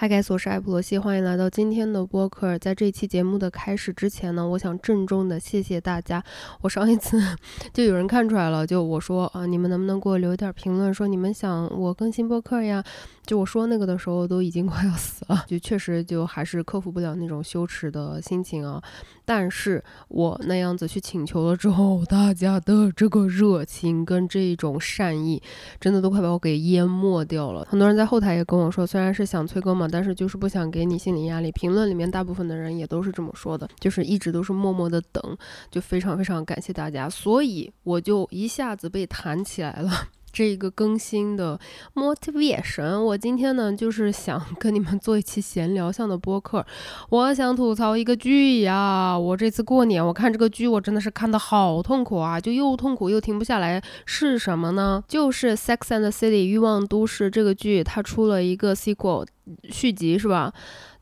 嗨，盖我是艾普罗西，欢迎来到今天的播客。在这期节目的开始之前呢，我想郑重的谢谢大家。我上一次 就有人看出来了，就我说啊，你们能不能给我留点评论，说你们想我更新播客呀？就我说那个的时候，都已经快要死了，就确实就还是克服不了那种羞耻的心情啊。但是我那样子去请求了之后，大家的这个热情跟这种善意，真的都快把我给淹没掉了。很多人在后台也跟我说，虽然是想催更嘛。但是就是不想给你心理压力，评论里面大部分的人也都是这么说的，就是一直都是默默的等，就非常非常感谢大家，所以我就一下子被弹起来了。这个更新的 motivation，我今天呢就是想跟你们做一期闲聊向的播客。我想吐槽一个剧呀，我这次过年我看这个剧，我真的是看的好痛苦啊，就又痛苦又停不下来。是什么呢？就是《Sex and the City》欲望都市这个剧，它出了一个 sequel 续集是吧？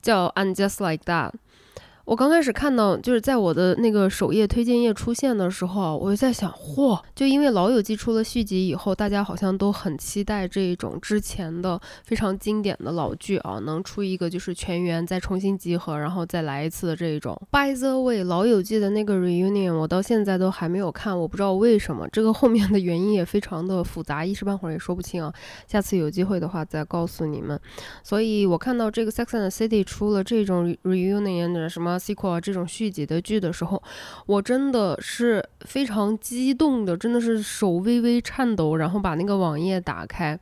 叫《I'm Just Like That》。我刚开始看到，就是在我的那个首页推荐页出现的时候，我就在想，嚯！就因为《老友记》出了续集以后，大家好像都很期待这一种之前的非常经典的老剧啊，能出一个就是全员再重新集合，然后再来一次的这一种。By the way，《老友记》的那个 reunion 我到现在都还没有看，我不知道为什么，这个后面的原因也非常的复杂，一时半会儿也说不清啊。下次有机会的话再告诉你们。所以我看到这个《Sex and City》出了这种 reunion 的什么。Sequel 这种续集的剧的时候，我真的是非常激动的，真的是手微微颤抖，然后把那个网页打开。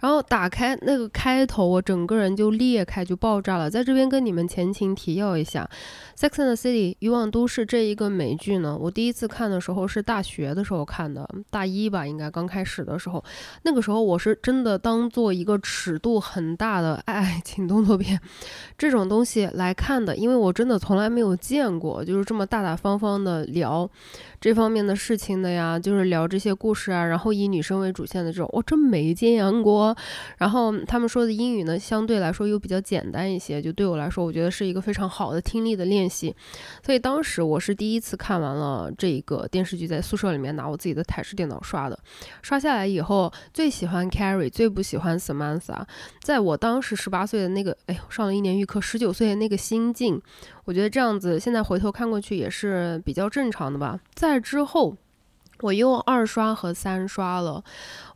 然后打开那个开头，我整个人就裂开，就爆炸了。在这边跟你们前情提要一下，《Sex and the City》欲望都市这一个美剧呢，我第一次看的时候是大学的时候看的，大一吧，应该刚开始的时候。那个时候我是真的当做一个尺度很大的爱情动作片这种东西来看的，因为我真的从来没有见过，就是这么大大方方的聊这方面的事情的呀，就是聊这些故事啊，然后以女生为主线的这种，我真没见过。然后他们说的英语呢，相对来说又比较简单一些，就对我来说，我觉得是一个非常好的听力的练习。所以当时我是第一次看完了这个电视剧，在宿舍里面拿我自己的台式电脑刷的。刷下来以后，最喜欢 Carrie，最不喜欢 Samantha。在我当时十八岁的那个，哎，上了一年预科，十九岁的那个心境，我觉得这样子现在回头看过去也是比较正常的吧。在之后。我又二刷和三刷了。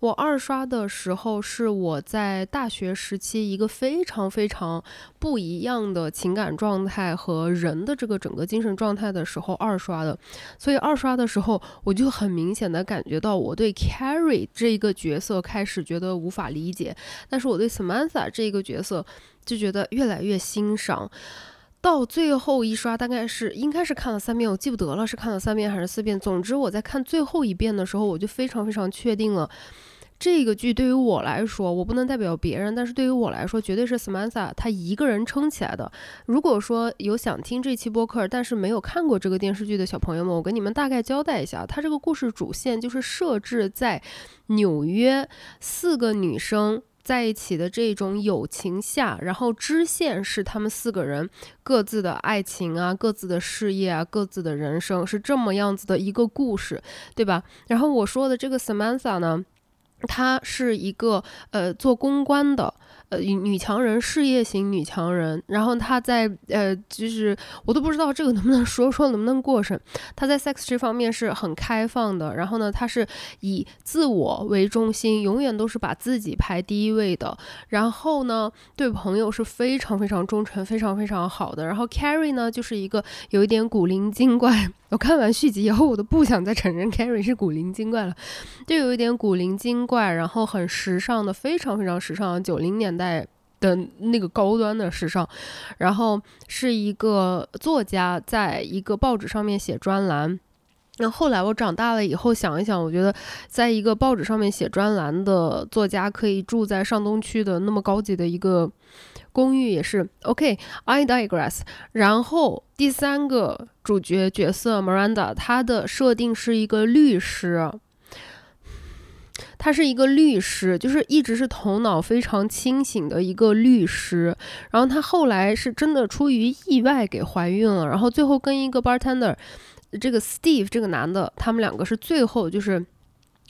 我二刷的时候是我在大学时期一个非常非常不一样的情感状态和人的这个整个精神状态的时候二刷的，所以二刷的时候我就很明显的感觉到我对 Carrie 这一个角色开始觉得无法理解，但是我对 Samantha 这一个角色就觉得越来越欣赏。到最后一刷，大概是应该是看了三遍，我记不得了是看了三遍还是四遍。总之我在看最后一遍的时候，我就非常非常确定了，这个剧对于我来说，我不能代表别人，但是对于我来说，绝对是 Samantha 她一个人撑起来的。如果说有想听这期播客，但是没有看过这个电视剧的小朋友们，我跟你们大概交代一下，它这个故事主线就是设置在纽约，四个女生。在一起的这种友情下，然后支线是他们四个人各自的爱情啊、各自的事业啊、各自的人生，是这么样子的一个故事，对吧？然后我说的这个 Samantha 呢，她是一个呃做公关的。呃，女强人，事业型女强人，然后她在呃，就是我都不知道这个能不能说说能不能过审。她在 sex 这方面是很开放的，然后呢，她是以自我为中心，永远都是把自己排第一位的。然后呢，对朋友是非常非常忠诚，非常非常好的。然后 Carrie 呢，就是一个有一点古灵精怪。我看完续集以后，我都不想再承认 Carrie 是古灵精怪了，就有一点古灵精怪，然后很时尚的，非常非常时尚，九零年代的那个高端的时尚。然后是一个作家，在一个报纸上面写专栏。那后来我长大了以后想一想，我觉得在一个报纸上面写专栏的作家，可以住在上东区的那么高级的一个。公寓也是 OK，I digress。然后第三个主角角色 Miranda，她的设定是一个律师，她是一个律师，就是一直是头脑非常清醒的一个律师。然后她后来是真的出于意外给怀孕了，然后最后跟一个 bartender，这个 Steve 这个男的，他们两个是最后就是。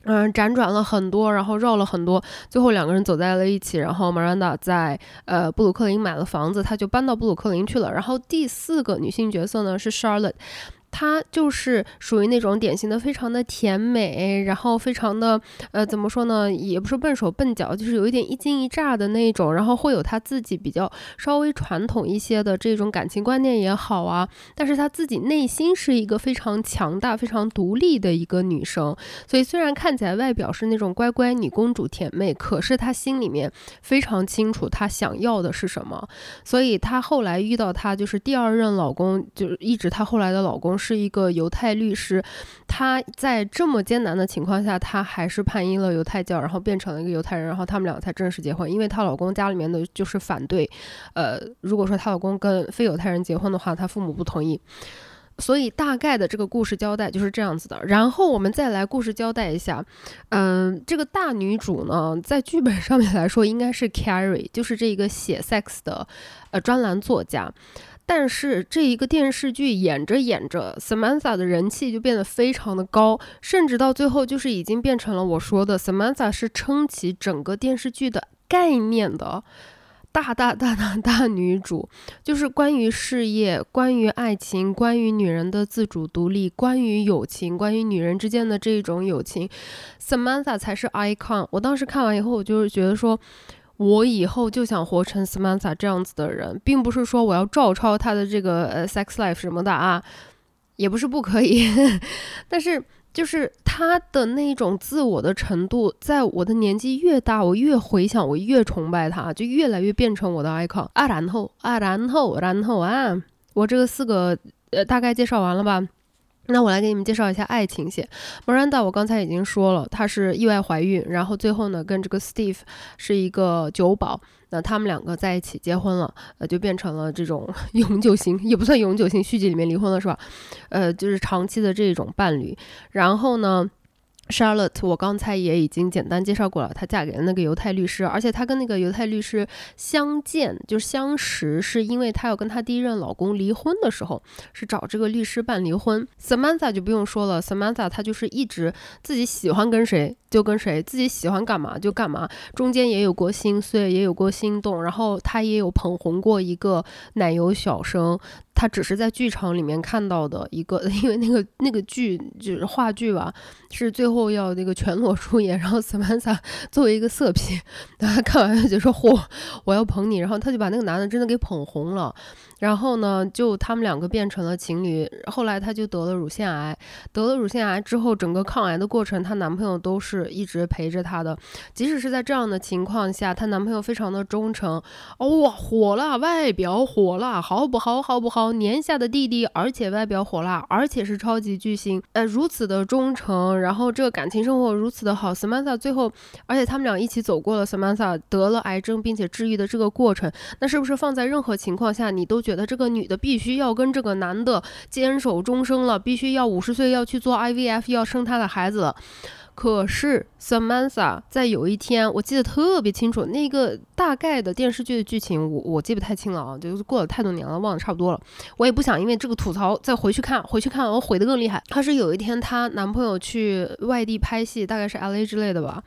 嗯，辗转了很多，然后绕了很多，最后两个人走在了一起。然后 Miranda 在呃布鲁克林买了房子，他就搬到布鲁克林去了。然后第四个女性角色呢是 Charlotte。她就是属于那种典型的非常的甜美，然后非常的呃怎么说呢，也不是笨手笨脚，就是有一点一惊一乍的那种，然后会有她自己比较稍微传统一些的这种感情观念也好啊，但是她自己内心是一个非常强大、非常独立的一个女生，所以虽然看起来外表是那种乖乖女公主甜妹，可是她心里面非常清楚她想要的是什么，所以她后来遇到她就是第二任老公，就是一直她后来的老公。是一个犹太律师，他在这么艰难的情况下，他还是叛逆了犹太教，然后变成了一个犹太人，然后他们两个才正式结婚。因为她老公家里面的就是反对，呃，如果说她老公跟非犹太人结婚的话，她父母不同意。所以大概的这个故事交代就是这样子的。然后我们再来故事交代一下，嗯，这个大女主呢，在剧本上面来说应该是 Carrie，就是这个写 sex 的呃专栏作家。但是这一个电视剧演着演着，Samantha 的人气就变得非常的高，甚至到最后就是已经变成了我说的 Samantha 是撑起整个电视剧的概念的大大大大大女主，就是关于事业、关于爱情、关于女人的自主独立、关于友情、关于女人之间的这种友情，Samantha 才是 icon。我当时看完以后，我就是觉得说。我以后就想活成 Samantha 这样子的人，并不是说我要照抄她的这个呃 sex life 什么的啊，也不是不可以，但是就是她的那种自我的程度，在我的年纪越大，我越回想，我越崇拜她，就越来越变成我的 icon 啊。然后啊，然后然后啊，我这个四个呃大概介绍完了吧。那我来给你们介绍一下爱情线。Miranda，我刚才已经说了，她是意外怀孕，然后最后呢，跟这个 Steve 是一个酒保，那他们两个在一起结婚了，呃，就变成了这种 永久性，也不算永久性，续集里面离婚了是吧？呃，就是长期的这种伴侣。然后呢？Charlotte，我刚才也已经简单介绍过了，她嫁给了那个犹太律师，而且她跟那个犹太律师相见就是相识，是因为她要跟她第一任老公离婚的时候，是找这个律师办离婚。Samantha 就不用说了，Samantha 她就是一直自己喜欢跟谁就跟谁，自己喜欢干嘛就干嘛，中间也有过心碎，也有过心动，然后他也有捧红过一个奶油小生。他只是在剧场里面看到的一个，因为那个那个剧就是话剧吧，是最后要那个全裸出演，然后 Samantha 作为一个色批，他看完就说：“嚯，我要捧你。”然后他就把那个男的真的给捧红了。然后呢，就他们两个变成了情侣。后来她就得了乳腺癌，得了乳腺癌之后，整个抗癌的过程，她男朋友都是一直陪着她的。即使是在这样的情况下，她男朋友非常的忠诚。哦哇，火辣，外表火辣，好不好？好不好？年下的弟弟，而且外表火辣，而且是超级巨星。呃，如此的忠诚，然后这个感情生活如此的好。Samantha 最后，而且他们俩一起走过了 Samantha 得了癌症并且治愈的这个过程。那是不是放在任何情况下，你都觉得这个女的必须要跟这个男的坚守终生了，必须要五十岁要去做 IVF，要生他的孩子了。可是 Samantha 在有一天，我记得特别清楚，那个大概的电视剧的剧情，我我记不太清了啊，就是过了太多年了，忘得差不多了。我也不想因为这个吐槽再回去看，回去看我毁得更厉害。她是有一天她男朋友去外地拍戏，大概是 LA 之类的吧。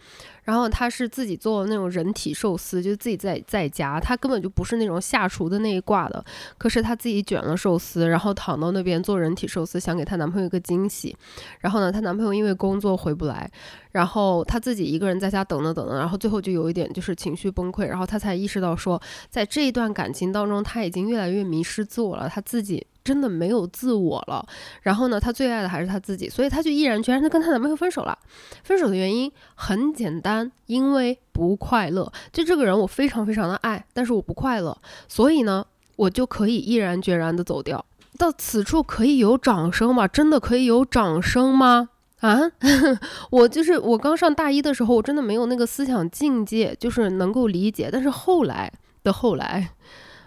然后他是自己做那种人体寿司，就自己在在家，他根本就不是那种下厨的那一挂的。可是他自己卷了寿司，然后躺到那边做人体寿司，想给她男朋友一个惊喜。然后呢，她男朋友因为工作回不来，然后她自己一个人在家等了等着，然后最后就有一点就是情绪崩溃，然后她才意识到说，在这一段感情当中，她已经越来越迷失自我了，她自己。真的没有自我了，然后呢，她最爱的还是她自己，所以她就毅然决然的跟她男朋友分手了。分手的原因很简单，因为不快乐。就这个人我非常非常的爱，但是我不快乐，所以呢，我就可以毅然决然的走掉。到此处可以有掌声吗？真的可以有掌声吗？啊，我就是我刚上大一的时候，我真的没有那个思想境界，就是能够理解。但是后来的后来，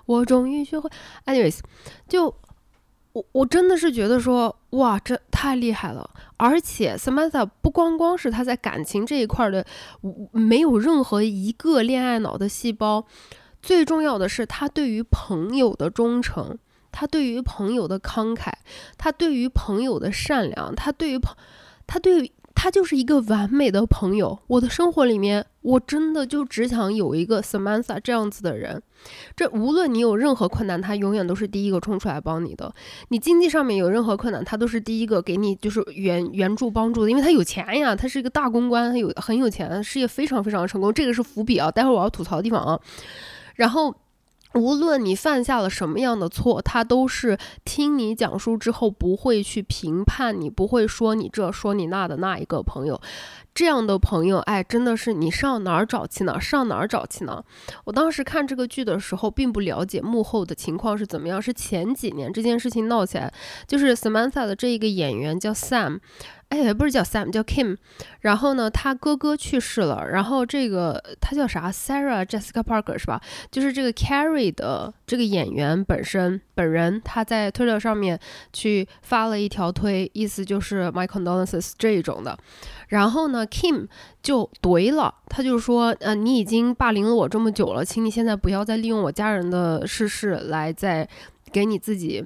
我终于学会。anyways，就。我我真的是觉得说，哇，这太厉害了！而且 Samantha 不光光是他在感情这一块的，没有任何一个恋爱脑的细胞。最重要的是，他对于朋友的忠诚，他对于朋友的慷慨，他对于朋友的善良，他对于朋，他对。他就是一个完美的朋友。我的生活里面，我真的就只想有一个 Samantha 这样子的人。这无论你有任何困难，他永远都是第一个冲出来帮你的。你经济上面有任何困难，他都是第一个给你就是援援助帮助的，因为他有钱呀，他是一个大公关，他有很有钱，事业非常非常成功。这个是伏笔啊，待会儿我要吐槽的地方啊。然后。无论你犯下了什么样的错，他都是听你讲述之后不会去评判你，不会说你这说你那的那一个朋友。这样的朋友，哎，真的是你上哪儿找去呢？上哪儿找去呢？我当时看这个剧的时候，并不了解幕后的情况是怎么样。是前几年这件事情闹起来，就是 Samantha 的这一个演员叫 Sam。哎，不是叫 Sam，叫 Kim。然后呢，他哥哥去世了。然后这个他叫啥？Sarah Jessica Parker 是吧？就是这个 Carrie 的这个演员本身本人，他在推特上面去发了一条推，意思就是 My condolences 这一种的。然后呢，Kim 就怼了，他就说：“呃，你已经霸凌了我这么久了，请你现在不要再利用我家人的逝世来再给你自己。”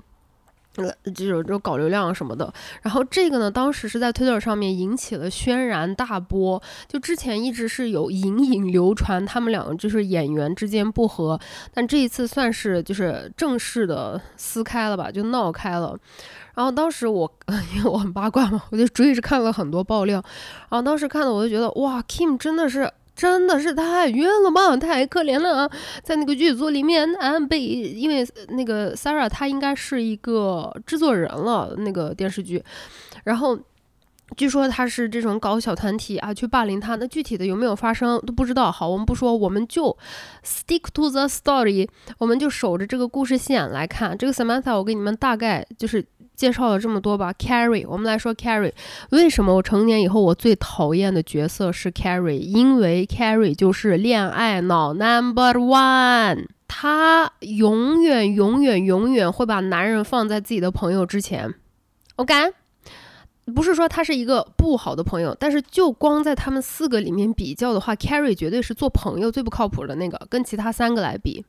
呃，这种这种搞流量什么的，然后这个呢，当时是在 Twitter 上面引起了轩然大波。就之前一直是有隐隐流传他们两个就是演员之间不和，但这一次算是就是正式的撕开了吧，就闹开了。然后当时我 因为我很八卦嘛，我就追着看了很多爆料。然后当时看的我就觉得哇，Kim 真的是。真的是太冤了嘛，太可怜了啊！在那个剧组里面，安，被因为那个 Sarah 她应该是一个制作人了，那个电视剧，然后据说他是这种搞小团体啊去霸凌他，那具体的有没有发生都不知道。好，我们不说，我们就 stick to the story，我们就守着这个故事线来看这个 Samantha。我给你们大概就是。介绍了这么多吧，Carrie，我们来说 Carrie。为什么我成年以后我最讨厌的角色是 Carrie？因为 Carrie 就是恋爱脑 Number One，她永远、永远、永远会把男人放在自己的朋友之前。OK，不是说他是一个不好的朋友，但是就光在他们四个里面比较的话，Carrie 绝对是做朋友最不靠谱的那个，跟其他三个来比。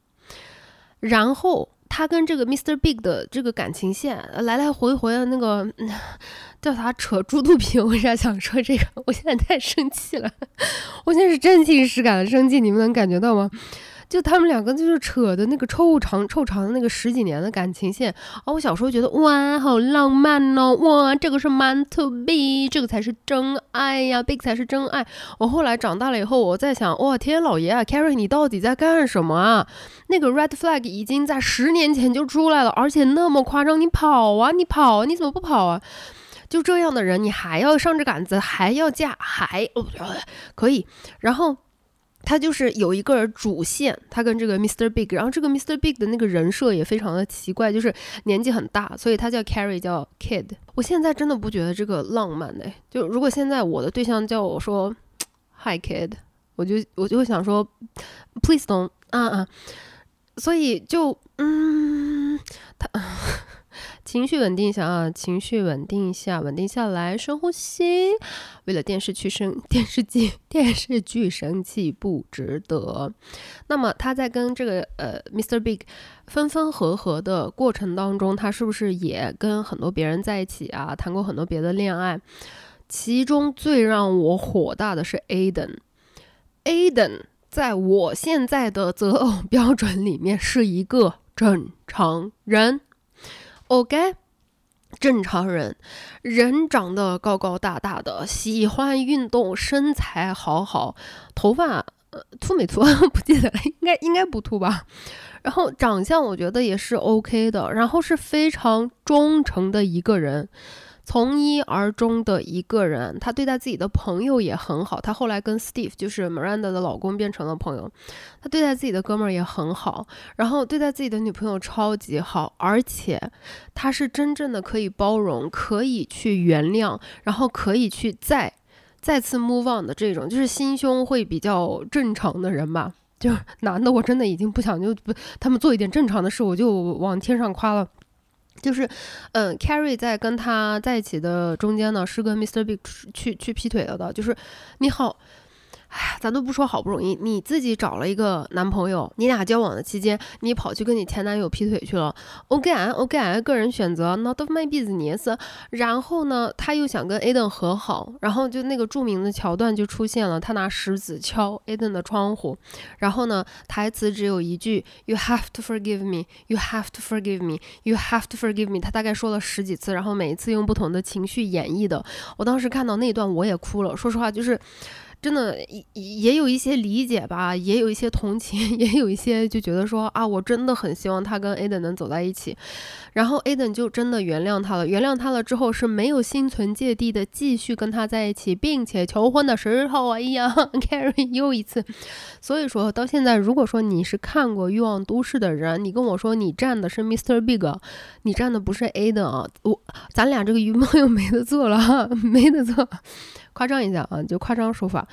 然后。他跟这个 Mr. Big 的这个感情线来来回回的那个 叫啥扯猪肚皮，我为啥想说这个？我现在太生气了，我现在是真情实感的生气，你们能感觉到吗？就他们两个就是扯的那个臭长臭长的那个十几年的感情线啊！我小时候觉得哇，好浪漫哦，哇，这个是 man to be，这个才是真爱呀，big 才是真爱。我后来长大了以后，我在想，哇，天老爷啊，Carrie，你到底在干什么啊？那个 red flag 已经在十年前就出来了，而且那么夸张，你跑啊，你跑，你怎么不跑啊？就这样的人，你还要上着杆子，还要嫁，还哦，可以，然后。他就是有一个主线，他跟这个 Mr. Big，然后这个 Mr. Big 的那个人设也非常的奇怪，就是年纪很大，所以他叫 Carrie，叫 Kid。我现在真的不觉得这个浪漫的，就如果现在我的对象叫我说 Hi Kid，我就我就会想说 Please don't 啊啊，所以就嗯，他。情绪稳定下啊，情绪稳定下，稳定下来，深呼吸。为了电视剧生电视剧电视剧生气不值得。那么他在跟这个呃 Mr. Big 分分合合的过程当中，他是不是也跟很多别人在一起啊？谈过很多别的恋爱？其中最让我火大的是 Aiden。Aiden 在我现在的择偶标准里面是一个正常人。OK，正常人，人长得高高大大的，喜欢运动，身材好好，头发呃秃没秃 不记得了，应该应该不秃吧。然后长相我觉得也是 OK 的，然后是非常忠诚的一个人。从一而终的一个人，他对待自己的朋友也很好。他后来跟 Steve，就是 Miranda 的老公，变成了朋友。他对待自己的哥们儿也很好，然后对待自己的女朋友超级好，而且他是真正的可以包容、可以去原谅，然后可以去再再次 move on 的这种，就是心胸会比较正常的人吧。就 男的，我真的已经不想就不他们做一点正常的事，我就往天上夸了。就是，嗯，Carrie 在跟他在一起的中间呢，是跟 Mr. Big 去去劈腿了的。就是，你好，咱都不说好不容易，你自己找了一个男朋友，你俩交往的期间，你跑去跟你前男友劈腿去了。OK，OK，个人选择，Not of my business。然后呢，他又想跟 Aden 和好，然后就那个著名的桥段就出现了，他拿石子敲 Aden 的窗户，然后呢，台词只有一句：You have to forgive me, you have to forgive me, you have to forgive me。他大概说了十几次，然后每一次用不同的情绪演绎的。我当时看到那段我也哭了，说实话就是。真的也也有一些理解吧，也有一些同情，也有一些就觉得说啊，我真的很希望他跟 Aden 能走在一起，然后 Aden 就真的原谅他了。原谅他了之后是没有心存芥蒂的，继续跟他在一起，并且求婚的时候，哎呀，Carrie 又一次。所以说到现在，如果说你是看过《欲望都市》的人，你跟我说你站的是 Mr. Big，你站的不是 Aden 啊，我咱俩这个鱼梦又没得做了哈，没得做。夸张一下啊，就夸张说法，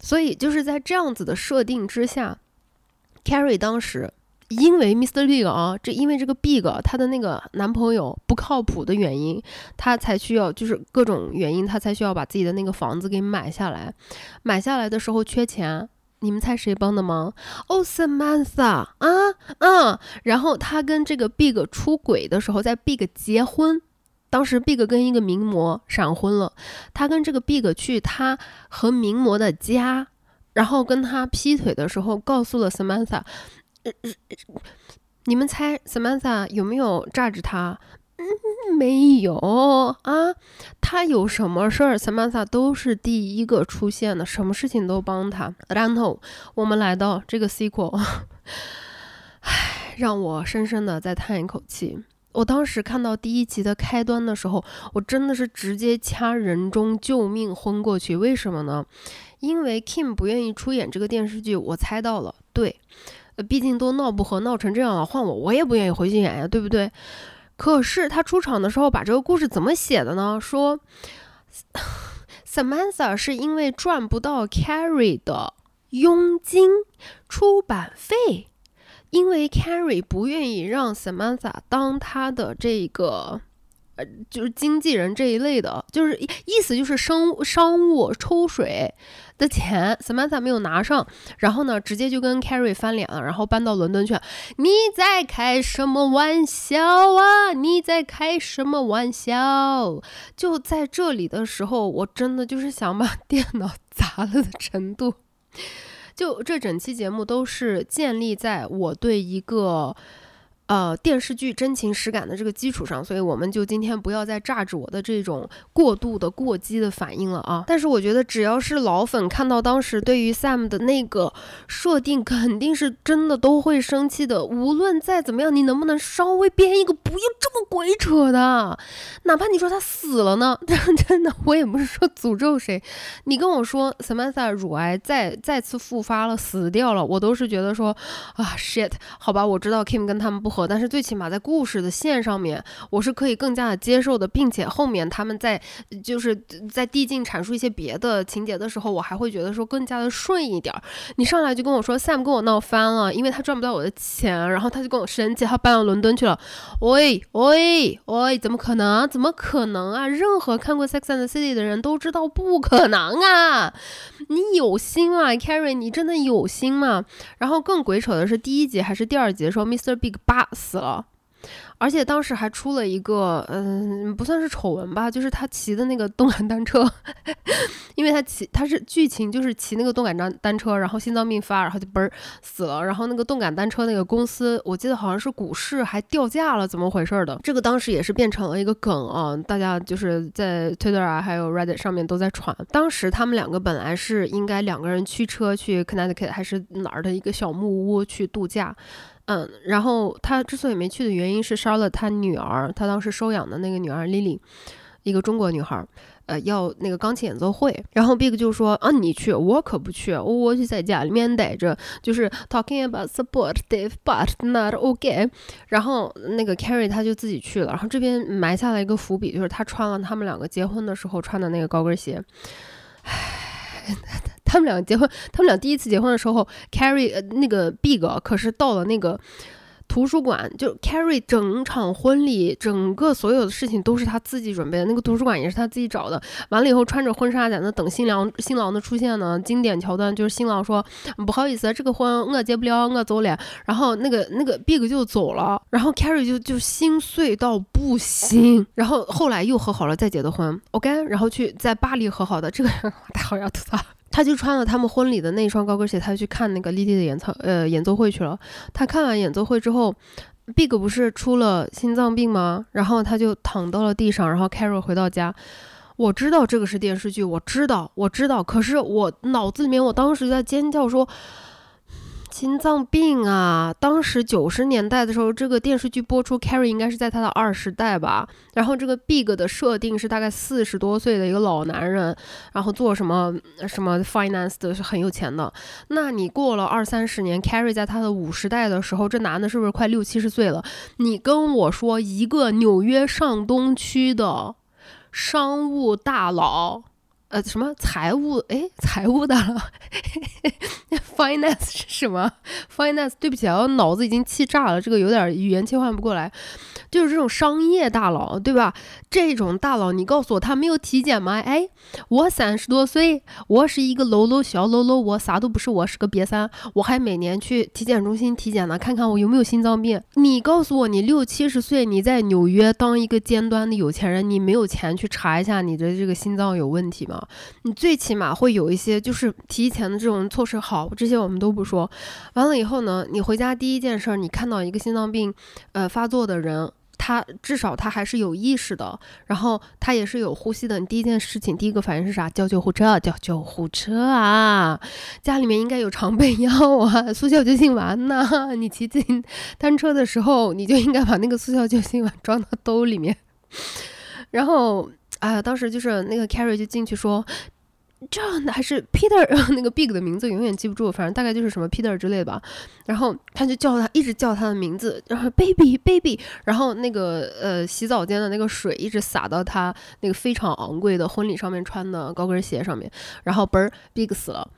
所以就是在这样子的设定之下，Carrie 当时因为 Mr. Big 啊，这因为这个 Big 他的那个男朋友不靠谱的原因，他才需要就是各种原因，他才需要把自己的那个房子给买下来。买下来的时候缺钱，你们猜谁帮的忙？哦，Samantha 啊，嗯，然后他跟这个 Big 出轨的时候，在 Big 结婚。当时 Big 跟一个名模闪婚了，他跟这个 Big 去他和名模的家，然后跟他劈腿的时候，告诉了 Samantha，你们猜 Samantha 有没有炸着他？嗯，没有啊，他有什么事儿，Samantha 都是第一个出现的，什么事情都帮他。然后我们来到这个 sequel，唉，让我深深的再叹一口气。我当时看到第一集的开端的时候，我真的是直接掐人中救命昏过去。为什么呢？因为 Kim 不愿意出演这个电视剧，我猜到了。对，呃，毕竟都闹不和，闹成这样了，换我我也不愿意回去演呀，对不对？可是他出场的时候把这个故事怎么写的呢？说 Samantha 是因为赚不到 Carrie 的佣金、出版费。因为 Carrie 不愿意让 Samantha 当他的这个，呃，就是经纪人这一类的，就是意思就是商商务抽水的钱，Samantha 没有拿上，然后呢，直接就跟 Carrie 翻脸了，然后搬到伦敦去。你在开什么玩笑啊？你在开什么玩笑？就在这里的时候，我真的就是想把电脑砸了的程度。就这整期节目都是建立在我对一个。呃，电视剧真情实感的这个基础上，所以我们就今天不要再榨着我的这种过度的过激的反应了啊！但是我觉得，只要是老粉看到当时对于 Sam 的那个设定，肯定是真的都会生气的。无论再怎么样，你能不能稍微编一个不要这么鬼扯的？哪怕你说他死了呢？真的，我也不是说诅咒谁。你跟我说 Samantha 乳癌再再次复发了，死掉了，我都是觉得说啊 shit，好吧，我知道 Kim 跟他们不。但是最起码在故事的线上面，我是可以更加的接受的，并且后面他们在就是在递进阐述一些别的情节的时候，我还会觉得说更加的顺一点。你上来就跟我说 Sam 跟我闹翻了，因为他赚不到我的钱，然后他就跟我生气，他搬到伦敦去了。喂喂喂，怎么可能？怎么可能啊？任何看过《Sex and the City》的人都知道不可能啊！你有心吗，Carrie？你真的有心吗？然后更鬼扯的是，第一集还是第二集的时候，Mr. Big 八。死了，而且当时还出了一个，嗯，不算是丑闻吧，就是他骑的那个动感单车，因为他骑，他是剧情就是骑那个动感单单车，然后心脏病发，然后就嘣儿死了，然后那个动感单车那个公司，我记得好像是股市还掉价了，怎么回事的？这个当时也是变成了一个梗啊，大家就是在 Twitter 啊，还有 Reddit 上面都在传。当时他们两个本来是应该两个人驱车去 Connecticut 还是哪儿的一个小木屋去度假。嗯，然后他之所以没去的原因是烧了他女儿，他当时收养的那个女儿 Lily，一个中国女孩，呃，要那个钢琴演奏会。然后 Big 就说啊，你去，我可不去，我就在家里面待着，就是 talking about supportive but not okay。然后那个 Carrie 他就自己去了，然后这边埋下了一个伏笔，就是他穿了他们两个结婚的时候穿的那个高跟鞋。唉。他们俩结婚，他们俩第一次结婚的时候，Carrie 呃那个 Big 可是到了那个图书馆就 Carrie 整场婚礼，整个所有的事情都是他自己准备的，那个图书馆也是他自己找的。完了以后，穿着婚纱在那等新娘新郎的出现呢。经典桥段就是新郎说：“不好意思，这个婚我结不了，我走了。”然后那个那个 Big 就走了，然后 Carrie 就就心碎到不行。然后后来又和好了，再结的婚，OK。然后去在巴黎和好的，这个太好 要吐槽。他就穿了他们婚礼的那双高跟鞋，他就去看那个莉莉的演唱呃演奏会去了。他看完演奏会之后，Big 不是出了心脏病吗？然后他就躺到了地上。然后 Carol 回到家，我知道这个是电视剧，我知道，我知道。可是我脑子里面，我当时在尖叫说。心脏病啊！当时九十年代的时候，这个电视剧播出，Carrie 应该是在他的二十代吧。然后这个 Big 的设定是大概四十多岁的一个老男人，然后做什么什么 finance 的，是很有钱的。那你过了二三十年，Carrie 在他的五十代的时候，这男的是不是快六七十岁了？你跟我说，一个纽约上东区的商务大佬。呃，什么财务？哎，财务的。Finance 是什么？Finance，对不起啊，我脑子已经气炸了，这个有点语言切换不过来。就是这种商业大佬，对吧？这种大佬，你告诉我他没有体检吗？哎，我三十多岁，我是一个喽喽小喽喽，我啥都不是，我是个瘪三，我还每年去体检中心体检呢，看看我有没有心脏病。你告诉我，你六七十岁，你在纽约当一个尖端的有钱人，你没有钱去查一下你的这个心脏有问题吗？你最起码会有一些就是提前的这种措施。好，这些我们都不说。完了以后呢，你回家第一件事，你看到一个心脏病，呃发作的人，他至少他还是有意识的，然后他也是有呼吸的。你第一件事情，第一个反应是啥？叫救护车，叫救护车啊！家里面应该有常备药啊，速效救心丸呐。你骑自行单车的时候，你就应该把那个速效救心丸装到兜里面，然后。哎呀，当时就是那个 Carrie 就进去说，这还是 Peter 那个 Big 的名字永远记不住，反正大概就是什么 Peter 之类吧。然后他就叫他，一直叫他的名字，然后 Baby Baby。然后那个呃洗澡间的那个水一直洒到他那个非常昂贵的婚礼上面穿的高跟鞋上面，然后嘣 Big 死了。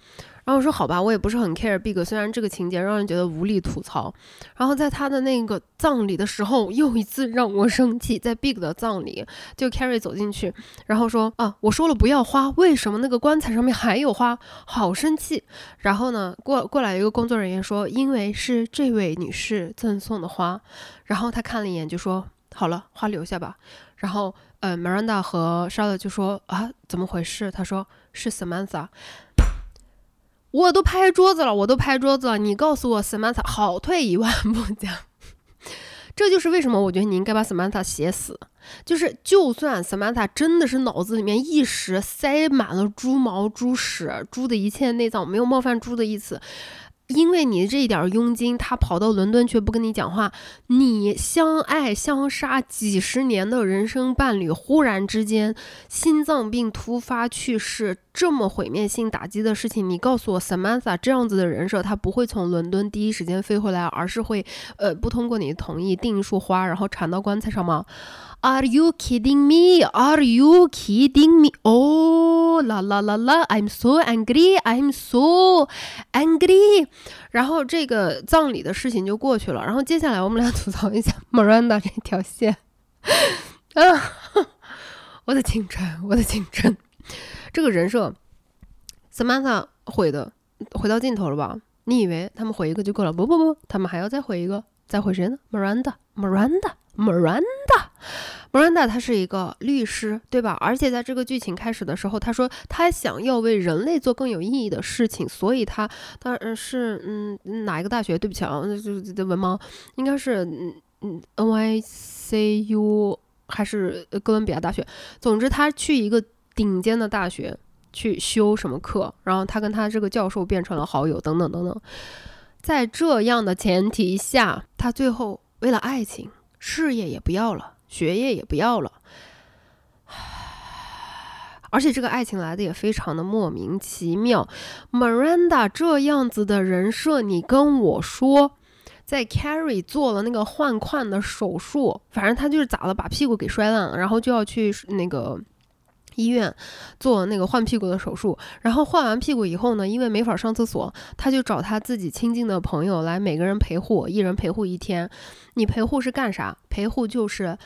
然后我说好吧，我也不是很 care Big，虽然这个情节让人觉得无力吐槽。然后在他的那个葬礼的时候，又一次让我生气。在 Big 的葬礼，就 Carrie 走进去，然后说啊，我说了不要花，为什么那个棺材上面还有花？好生气。然后呢，过过来一个工作人员说，因为是这位女士赠送的花。然后他看了一眼就说，好了，花留下吧。然后呃，Miranda 和 Charlotte 就说啊，怎么回事？他说是 Samantha。我都拍桌子了，我都拍桌子了。你告诉我，Samantha，好，退一万步讲，这就是为什么我觉得你应该把 Samantha 写死。就是，就算 Samantha 真的是脑子里面一时塞满了猪毛、猪屎、猪的一切内脏，没有冒犯猪的意思。因为你这一点佣金，他跑到伦敦却不跟你讲话。你相爱相杀几十年的人生伴侣，忽然之间心脏病突发去世，这么毁灭性打击的事情，你告诉我，Samantha 这样子的人设，他不会从伦敦第一时间飞回来，而是会呃不通过你的同意订一束花，然后缠到棺材上吗？Are you kidding me? Are you kidding me? Oh la la la la! I'm so angry! I'm so angry! 然后这个葬礼的事情就过去了。然后接下来我们俩吐槽一下 Miranda 这条线。啊，我的青春，我的青春，这个人设，Samantha 毁的毁到尽头了吧？你以为他们毁一个就够了？不不不，他们还要再毁一个，再毁谁呢？Miranda，Miranda。Miranda，Miranda，他是一个律师，对吧？而且在这个剧情开始的时候，他说他想要为人类做更有意义的事情，所以他当然是嗯哪一个大学？对不起啊，就是文盲，应该是嗯嗯 NYCU 还是哥伦比亚大学？总之，他去一个顶尖的大学去修什么课，然后他跟他这个教授变成了好友，等等等等。在这样的前提下，他最后为了爱情。事业也不要了，学业也不要了，而且这个爱情来的也非常的莫名其妙。Miranda 这样子的人设，你跟我说，在 Carrie 做了那个换髋的手术，反正他就是咋了，把屁股给摔烂了，然后就要去那个医院做那个换屁股的手术，然后换完屁股以后呢，因为没法上厕所，他就找他自己亲近的朋友来，每个人陪护，一人陪护一天。你陪护是干啥？陪护就是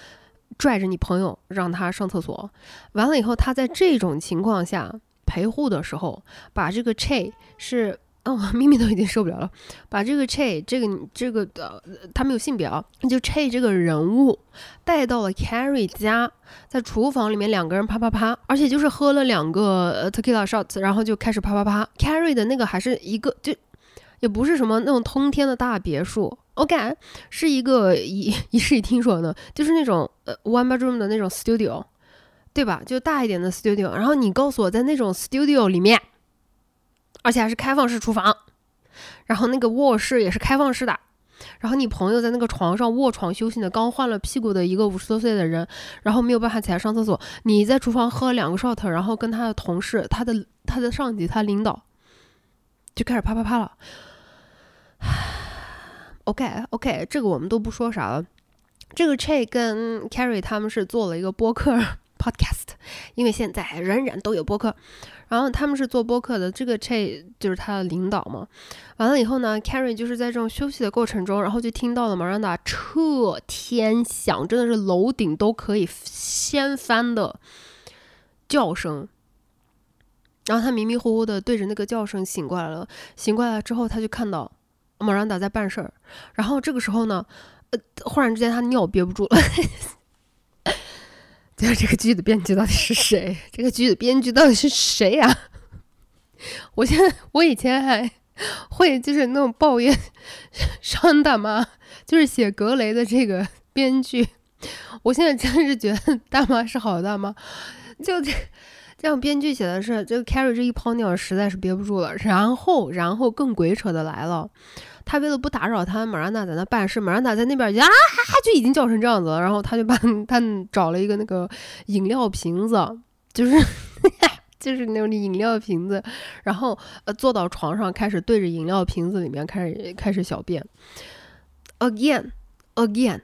拽着你朋友让他上厕所。完了以后，他在这种情况下陪护的时候，把这个 Che 是。哦，咪咪都已经受不了了，把这个 Che 这个这个的他没有性别啊，就 Che 这个人物带到了 Carrie 家，在厨房里面两个人啪啪啪，而且就是喝了两个 Tequila shots，然后就开始啪啪啪。Carrie 的那个还是一个就也不是什么那种通天的大别墅，OK，是一个一一室一厅说的，就是那种呃 one bedroom 的那种 studio，对吧？就大一点的 studio。然后你告诉我在那种 studio 里面。而且还是开放式厨房，然后那个卧室也是开放式的，然后你朋友在那个床上卧床休息呢，刚换了屁股的一个五十多岁的人，然后没有办法起来上厕所，你在厨房喝了两个 shot，然后跟他的同事、他的他的上级、他领导就开始啪啪啪了。OK OK，这个我们都不说啥了。这个 Che 跟 Carrie 他们是做了一个播客 podcast，因为现在人人都有播客。然后他们是做播客的，这个 Che 就是他的领导嘛。完了以后呢，Carrie 就是在这种休息的过程中，然后就听到了 Miranda 彻天响，真的是楼顶都可以掀翻的叫声。然后他迷迷糊糊的对着那个叫声醒过来了。醒过来之后，他就看到 Miranda 在办事儿。然后这个时候呢，呃，忽然之间他尿憋不住了。就是这个剧的编剧到底是谁？这个剧的编剧到底是谁呀？我现在我以前还会就是那种抱怨商大妈，就是写格雷的这个编剧。我现在真是觉得大妈是好大妈。就这这样，编剧写的是这个 Carrie 这一泡尿实在是憋不住了。然后，然后更鬼扯的来了。他为了不打扰他，玛兰达在那办事，玛兰达在那边啊，就已经叫成这样子了。然后他就把他找了一个那个饮料瓶子，就是 就是那种饮料瓶子，然后呃坐到床上开始对着饮料瓶子里面开始开始小便。Again, again，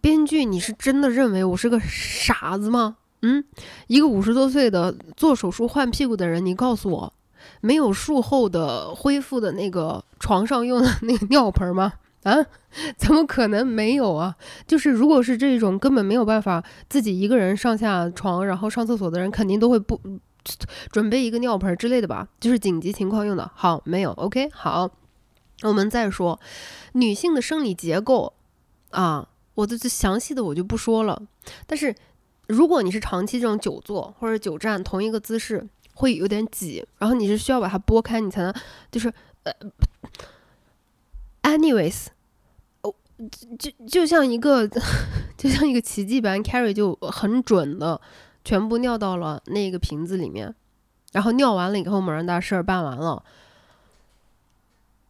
编剧，你是真的认为我是个傻子吗？嗯，一个五十多岁的做手术换屁股的人，你告诉我。没有术后的恢复的那个床上用的那个尿盆吗？啊，怎么可能没有啊？就是如果是这种根本没有办法自己一个人上下床然后上厕所的人，肯定都会不准备一个尿盆之类的吧？就是紧急情况用的。好，没有。OK，好，我们再说女性的生理结构啊，我的这详细的我就不说了。但是如果你是长期这种久坐或者久站同一个姿势。会有点挤，然后你是需要把它拨开，你才能就是呃，anyways，哦，就就像一个 就像一个奇迹般，carry 就很准的全部尿到了那个瓶子里面，然后尿完了以后，某人大事儿办完了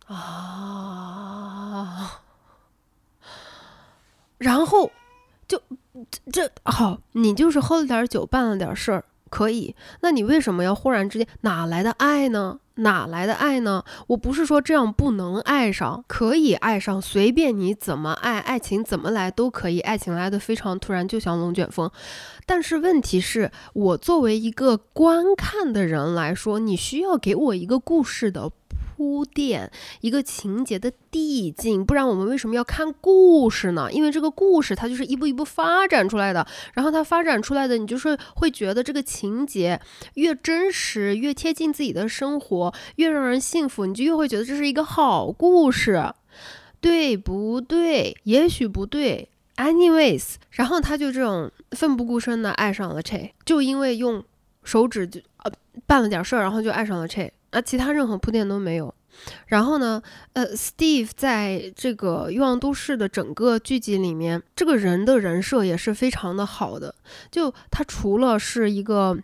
啊，然后就这好，你就是喝了点酒，办了点事儿。可以，那你为什么要忽然之间哪来的爱呢？哪来的爱呢？我不是说这样不能爱上，可以爱上，随便你怎么爱，爱情怎么来都可以，爱情来的非常突然，就像龙卷风。但是问题是我作为一个观看的人来说，你需要给我一个故事的。铺垫一个情节的递进，不然我们为什么要看故事呢？因为这个故事它就是一步一步发展出来的，然后它发展出来的，你就是会觉得这个情节越真实，越贴近自己的生活，越让人幸福，你就越会觉得这是一个好故事，对不对？也许不对，anyways，然后他就这种奋不顾身的爱上了 Che，就因为用手指就呃办了点事儿，然后就爱上了 Che。啊，其他任何铺垫都没有。然后呢，呃，Steve 在这个《欲望都市》的整个剧集里面，这个人的人设也是非常的好的。就他除了是一个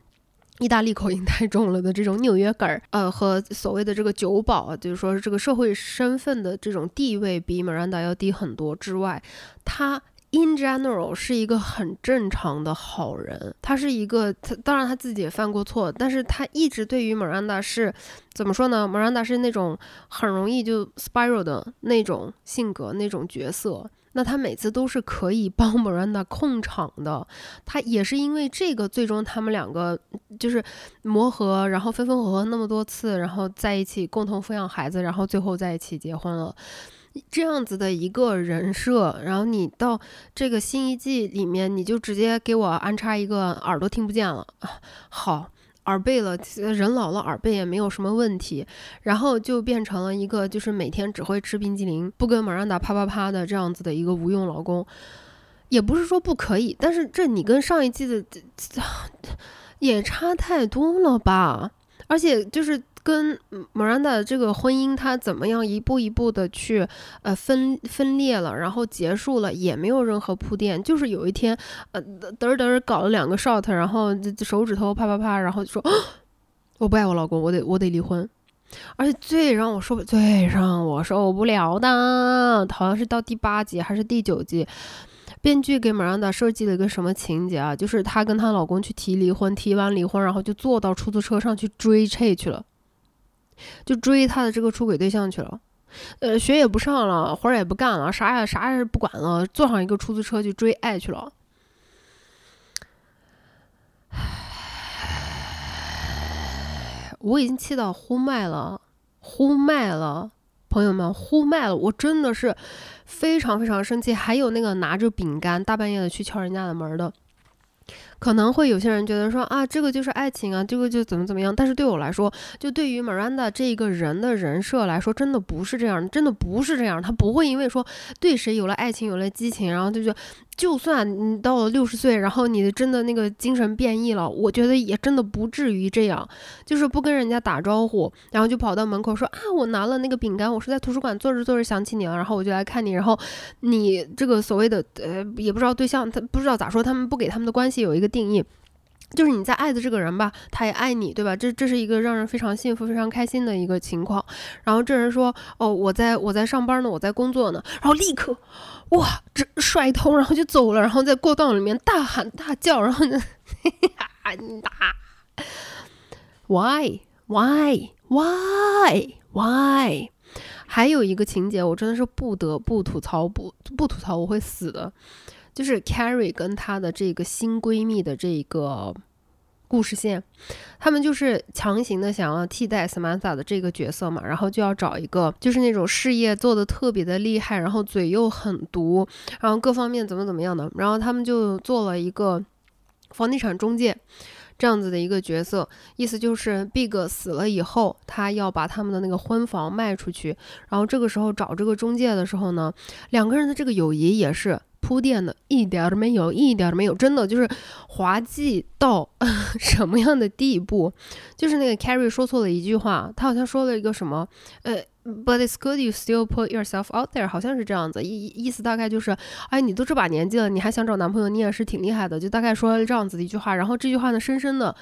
意大利口音太重了的这种纽约梗儿，呃，和所谓的这个酒保，就是说这个社会身份的这种地位比 Miranda 要低很多之外，他 in general 是一个很正常的好人，他是一个他当然他自己也犯过错，但是他一直对于 Miranda 是怎么说呢？Miranda 是那种很容易就 spiral 的那种性格那种角色，那他每次都是可以帮 Miranda 控场的，他也是因为这个，最终他们两个就是磨合，然后分分合合那么多次，然后在一起共同抚养孩子，然后最后在一起结婚了。这样子的一个人设，然后你到这个新一季里面，你就直接给我安插一个耳朵听不见了，好耳背了，人老了耳背也没有什么问题，然后就变成了一个就是每天只会吃冰激凌，不跟马兰达啪啪啪的这样子的一个无用老公，也不是说不可以，但是这你跟上一季的 也差太多了吧，而且就是。跟 Miranda 这个婚姻，他怎么样一步一步的去呃分分裂了，然后结束了，也没有任何铺垫，就是有一天呃嘚嘚搞了两个 shot，然后手指头啪啪啪，然后就说我不爱我老公，我得我得离婚。而且最让我受最让我受不了的，好像是到第八集还是第九集，编剧给 Miranda 设计了一个什么情节啊？就是她跟她老公去提离婚，提完离婚，然后就坐到出租车上去追 Che 去了。就追他的这个出轨对象去了，呃，学也不上了，活儿也不干了，啥也啥也不管了，坐上一个出租车去追爱去了。我已经气到呼麦了，呼麦了，朋友们，呼麦了，我真的是非常非常生气。还有那个拿着饼干大半夜的去敲人家的门的。可能会有些人觉得说啊，这个就是爱情啊，这个就怎么怎么样。但是对我来说，就对于 Miranda 这一个人的人设来说，真的不是这样，真的不是这样。他不会因为说对谁有了爱情，有了激情，然后就就。就算你到了六十岁，然后你真的那个精神变异了，我觉得也真的不至于这样，就是不跟人家打招呼，然后就跑到门口说啊，我拿了那个饼干，我是在图书馆坐着坐着想起你了，然后我就来看你，然后你这个所谓的呃，也不知道对象，他不知道咋说，他们不给他们的关系有一个定义。就是你在爱的这个人吧，他也爱你，对吧？这这是一个让人非常幸福、非常开心的一个情况。然后这人说：“哦，我在我在上班呢，我在工作呢。”然后立刻，哇，这甩头，然后就走了。然后在过道里面大喊大叫，然后呢，打，Why Why Why Why？还有一个情节，我真的是不得不吐槽，不不吐槽我会死的。就是 Carrie 跟她的这个新闺蜜的这个故事线，他们就是强行的想要替代 Samantha 的这个角色嘛，然后就要找一个就是那种事业做的特别的厉害，然后嘴又很毒，然后各方面怎么怎么样的，然后他们就做了一个房地产中介这样子的一个角色，意思就是 Big 死了以后，他要把他们的那个婚房卖出去，然后这个时候找这个中介的时候呢，两个人的这个友谊也是。铺垫的一点都没有，一点都没有，真的就是滑稽到 什么样的地步？就是那个 Carrie 说错了一句话，他好像说了一个什么，呃，But it's good you still put yourself out there，好像是这样子，意意思大概就是，哎，你都这把年纪了，你还想找男朋友，你也是挺厉害的，就大概说了这样子的一句话。然后这句话呢，深深的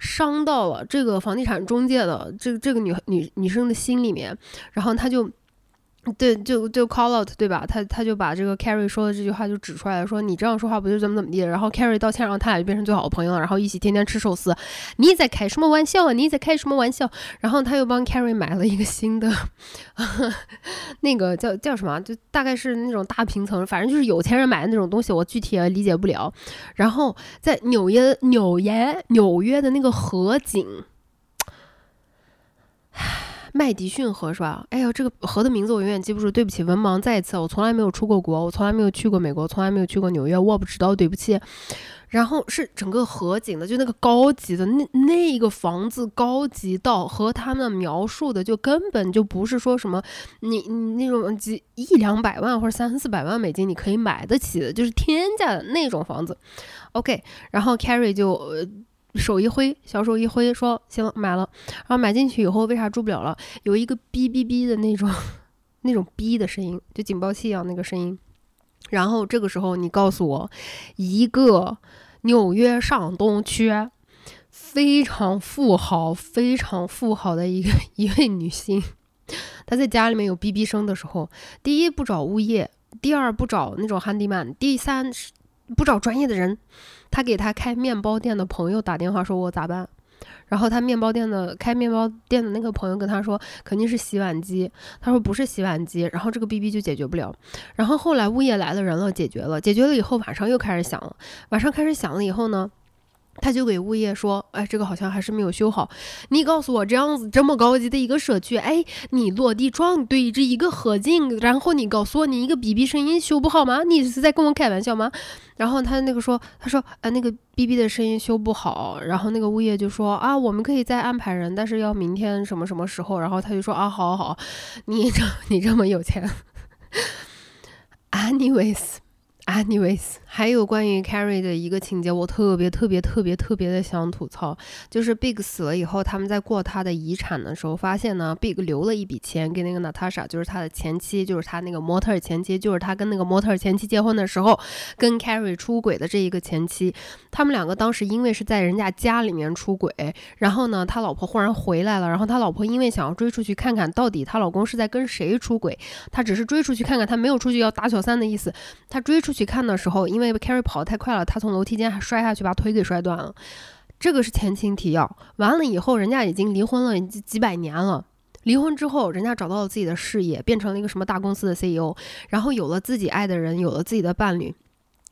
伤到了这个房地产中介的这个这个女女女生的心里面，然后他就。对，就就 call out，对吧？他他就把这个 Carrie 说的这句话就指出来了，说你这样说话不就怎么怎么地？然后 Carrie 道歉，然后他俩就变成最好的朋友了，然后一起天天吃寿司。你在开什么玩笑啊？你在开什么玩笑？然后他又帮 Carrie 买了一个新的，那个叫叫什么？就大概是那种大平层，反正就是有钱人买的那种东西，我具体也理解不了。然后在纽约纽约纽约的那个河景。麦迪逊河是吧？哎呦，这个河的名字我永远记不住，对不起，文盲再一次。我从来没有出过国，我从来没有去过美国，从来没有去过纽约，我不知道，对不起。然后是整个河景的，就那个高级的那那个房子，高级到和他们描述的就根本就不是说什么你你那种几一两百万或者三四百万美金你可以买得起的，就是天价的那种房子。OK，然后 Carrie 就。手一挥，小手一挥，说行买了。然后买进去以后，为啥住不了了？有一个哔哔哔的那种，那种哔的声音，就警报器一样那个声音。然后这个时候，你告诉我，一个纽约上东区非常富豪、非常富豪的一个 一位女性，她在家里面有哔哔声的时候，第一不找物业。第二不找那种 handyman，第三是不找专业的人。他给他开面包店的朋友打电话说：“我咋办？”然后他面包店的开面包店的那个朋友跟他说：“肯定是洗碗机。”他说：“不是洗碗机。”然后这个 B B 就解决不了。然后后来物业来了人了，解决了。解决了以后，晚上又开始响了。晚上开始响了以后呢？他就给物业说：“哎，这个好像还是没有修好。你告诉我，这样子这么高级的一个社区，哎，你落地窗对着一个河镜，然后你告诉我你一个 BB 声音修不好吗？你是在跟我开玩笑吗？” 然后他那个说：“他说，哎，那个 BB 的声音修不好。”然后那个物业就说：“啊，我们可以再安排人，但是要明天什么什么时候？”然后他就说：“啊，好好好，你这 你这么有钱。”Anyways，Anyways。还有关于 Carrie 的一个情节，我特别特别特别特别的想吐槽，就是 Big 死了以后，他们在过他的遗产的时候，发现呢，Big 留了一笔钱给那个 Natasha，就是他的前妻，就是他那个模特儿前妻，就是他跟那个模特儿前妻结婚的时候，跟 Carrie 出轨的这一个前妻，他们两个当时因为是在人家家里面出轨，然后呢，他老婆忽然回来了，然后他老婆因为想要追出去看看到底他老公是在跟谁出轨，他只是追出去看看，他没有出去要打小三的意思，他追出。去看的时候，因为为 Carrie 跑得太快了，他从楼梯间还摔下去，把腿给摔断了。这个是前情提要。完了以后，人家已经离婚了几百年了。离婚之后，人家找到了自己的事业，变成了一个什么大公司的 CEO，然后有了自己爱的人，有了自己的伴侣。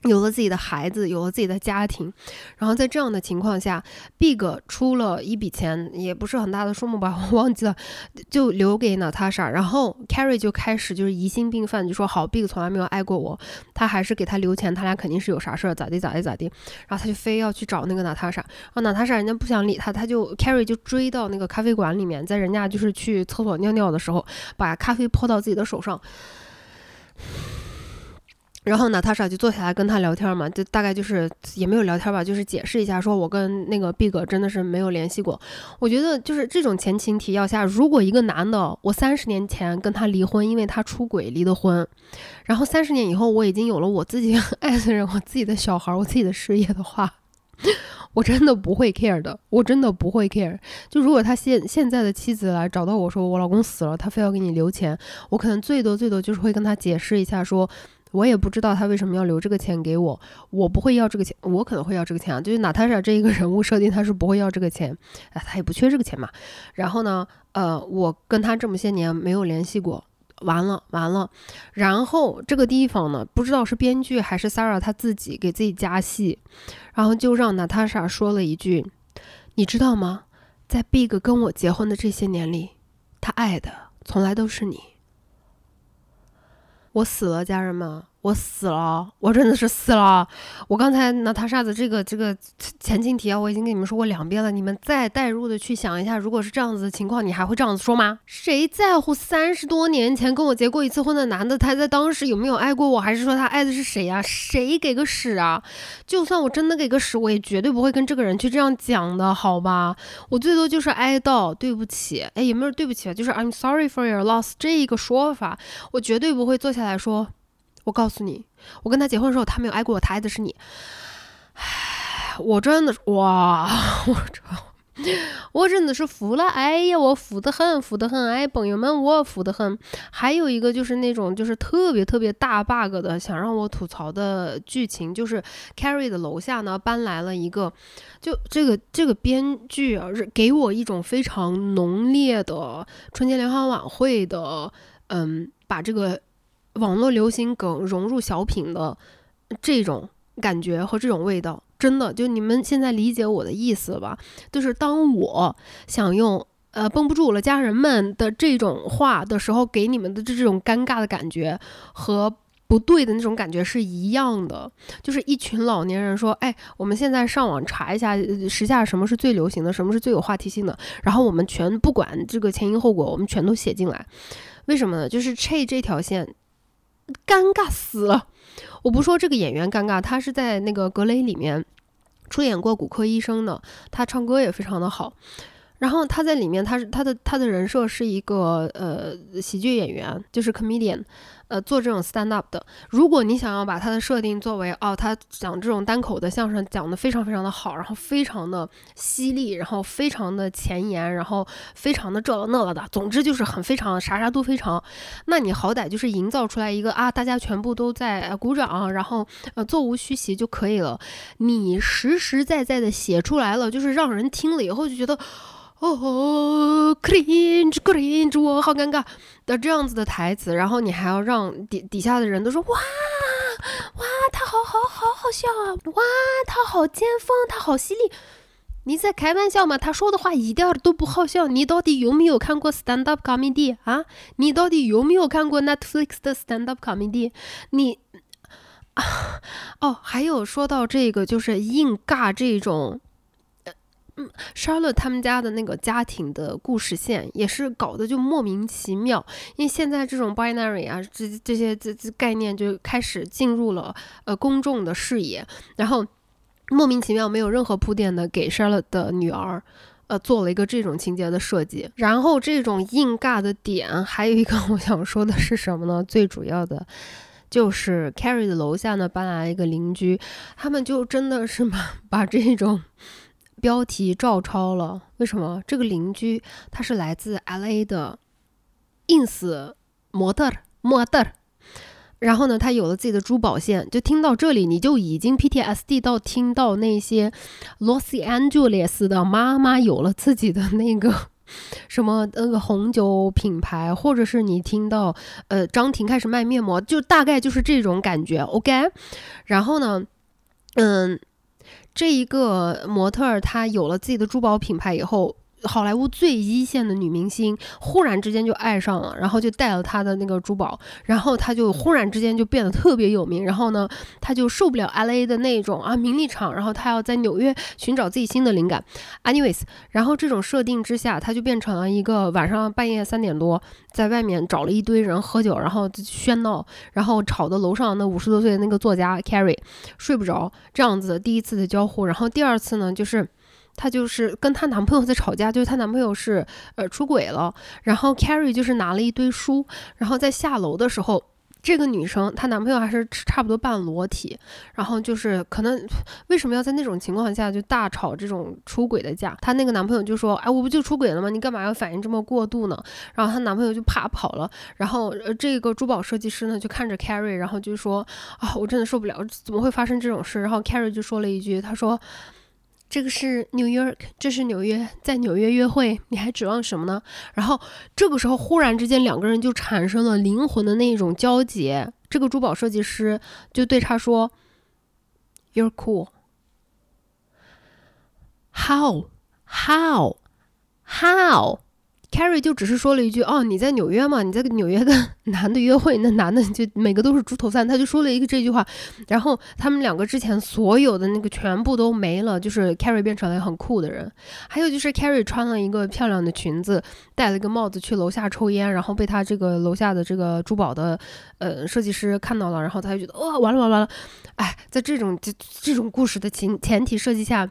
有了自己的孩子，有了自己的家庭，然后在这样的情况下，Big 出了一笔钱，也不是很大的数目吧，我忘记了，就留给娜塔莎。然后 Carrie 就开始就是疑心病犯，就说好，Big 从来没有爱过我，他还是给他留钱，他俩肯定是有啥事儿，咋地咋地咋地。然后他就非要去找那个娜塔莎然后娜塔莎人家不想理他，他就 Carrie 就追到那个咖啡馆里面，在人家就是去厕所尿尿的时候，把咖啡泼到自己的手上。然后娜塔莎就坐下来跟他聊天嘛，就大概就是也没有聊天吧，就是解释一下，说我跟那个 Big 真的是没有联系过。我觉得就是这种前情提要下，如果一个男的，我三十年前跟他离婚，因为他出轨离的婚，然后三十年以后我已经有了我自己爱的人、我自己的小孩、我自己的事业的话，我真的不会 care 的，我真的不会 care。就如果他现现在的妻子来找到我说我老公死了，他非要给你留钱，我可能最多最多就是会跟他解释一下说。我也不知道他为什么要留这个钱给我，我不会要这个钱，我可能会要这个钱啊。就是娜塔莎这一个人物设定，他是不会要这个钱，哎，他也不缺这个钱嘛。然后呢，呃，我跟他这么些年没有联系过，完了完了。然后这个地方呢，不知道是编剧还是 s a r a 他自己给自己加戏，然后就让娜塔莎说了一句：“你知道吗？在 Big 跟我结婚的这些年里，他爱的从来都是你。”我死了，家人们。我死了，我真的是死了。我刚才拿他啥子这个这个前情提要，我已经跟你们说过两遍了。你们再代入的去想一下，如果是这样子的情况，你还会这样子说吗？谁在乎三十多年前跟我结过一次婚的男的，他在当时有没有爱过我，还是说他爱的是谁呀？谁给个屎啊？就算我真的给个屎，我也绝对不会跟这个人去这样讲的，好吧？我最多就是哀悼，对不起。哎，有没有对不起啊？就是 I'm sorry for your loss 这一个说法，我绝对不会坐下来说。我告诉你，我跟他结婚的时候，他没有爱过我，他爱的是你。唉，我真的哇，我这我真的是服了。哎呀，我服得很，服得很。哎，朋友们，我服得很。还有一个就是那种就是特别特别大 bug 的，想让我吐槽的剧情，就是 Carrie 的楼下呢搬来了一个，就这个这个编剧啊，是给我一种非常浓烈的春节联欢晚会的，嗯，把这个。网络流行梗融入小品的这种感觉和这种味道，真的就你们现在理解我的意思吧？就是当我想用呃绷不住了家人们的这种话的时候，给你们的这种尴尬的感觉和不对的那种感觉是一样的。就是一群老年人说：“哎，我们现在上网查一下时下什么是最流行的，什么是最有话题性的，然后我们全不管这个前因后果，我们全都写进来。为什么呢？就是拆这条线。”尴尬死了！我不说这个演员尴尬，他是在那个《格雷》里面出演过骨科医生的，他唱歌也非常的好。然后他在里面，他是他的他的人设是一个呃喜剧演员，就是 comedian。呃做这种 stand up 的。如果你想要把它的设定作为哦，他讲这种单口的相声讲的非常非常的好，然后非常的犀利，然后非常的前沿，然后非常的这了那了的，总之就是很非常啥啥都非常。那你好歹就是营造出来一个啊，大家全部都在鼓掌，然后呃座无虚席就可以了。你实实在在的写出来了，就是让人听了以后就觉得。哦，cringe cringe，我好尴尬的这样子的台词，然后你还要让底底下的人都说哇哇，他好好好好笑啊，哇，他好尖锋，他好犀利。你在开玩笑吗？他说的话一点都不好笑。你到底有没有看过 stand up comedy 啊？你到底有没有看过 Netflix 的 stand up comedy？你啊哦，还有说到这个，就是硬尬这种。嗯，Charlotte 他们家的那个家庭的故事线也是搞得就莫名其妙，因为现在这种 binary 啊，这这些这这概念就开始进入了呃公众的视野，然后莫名其妙没有任何铺垫的给 Charlotte 的女儿呃做了一个这种情节的设计，然后这种硬尬的点还有一个 我想说的是什么呢？最主要的就是 Carrie 的楼下呢搬来一个邻居，他们就真的是 把把这种。标题照抄了，为什么？这个邻居他是来自 L.A. 的 ins 模特模特，然后呢，他有了自己的珠宝线。就听到这里，你就已经 PTSD 到听到那些 Los Angeles 的妈妈有了自己的那个什么那个红酒品牌，或者是你听到呃张婷开始卖面膜，就大概就是这种感觉。OK，然后呢，嗯。这一个模特儿，她有了自己的珠宝品牌以后。好莱坞最一线的女明星忽然之间就爱上了，然后就带了她的那个珠宝，然后她就忽然之间就变得特别有名。然后呢，她就受不了 L A 的那种啊名利场，然后她要在纽约寻找自己新的灵感。Anyways，然后这种设定之下，她就变成了一个晚上半夜三点多在外面找了一堆人喝酒，然后喧闹，然后吵得楼上那五十多岁的那个作家 Carrie 睡不着，这样子第一次的交互。然后第二次呢，就是。她就是跟她男朋友在吵架，就是她男朋友是呃出轨了，然后 Carrie 就是拿了一堆书，然后在下楼的时候，这个女生她男朋友还是差不多半裸体，然后就是可能为什么要在那种情况下就大吵这种出轨的架？她那个男朋友就说：“哎，我不就出轨了吗？你干嘛要反应这么过度呢？”然后她男朋友就啪跑了，然后呃这个珠宝设计师呢就看着 Carrie，然后就说：“啊，我真的受不了，怎么会发生这种事？”然后 Carrie 就说了一句：“他说。”这个是 New York，这是纽约，在纽约约会，你还指望什么呢？然后这个时候，忽然之间，两个人就产生了灵魂的那一种交集。这个珠宝设计师就对他说：“You're cool. How? How? How?” Carrie 就只是说了一句：“哦，你在纽约嘛？你在纽约跟 男的约会，那男的就每个都是猪头饭。”他就说了一个这句话，然后他们两个之前所有的那个全部都没了，就是 Carrie 变成了很酷的人。还有就是 Carrie 穿了一个漂亮的裙子，戴了一个帽子去楼下抽烟，然后被他这个楼下的这个珠宝的呃设计师看到了，然后他就觉得哇，完了完了完了！哎，在这种这这种故事的前前提设计下。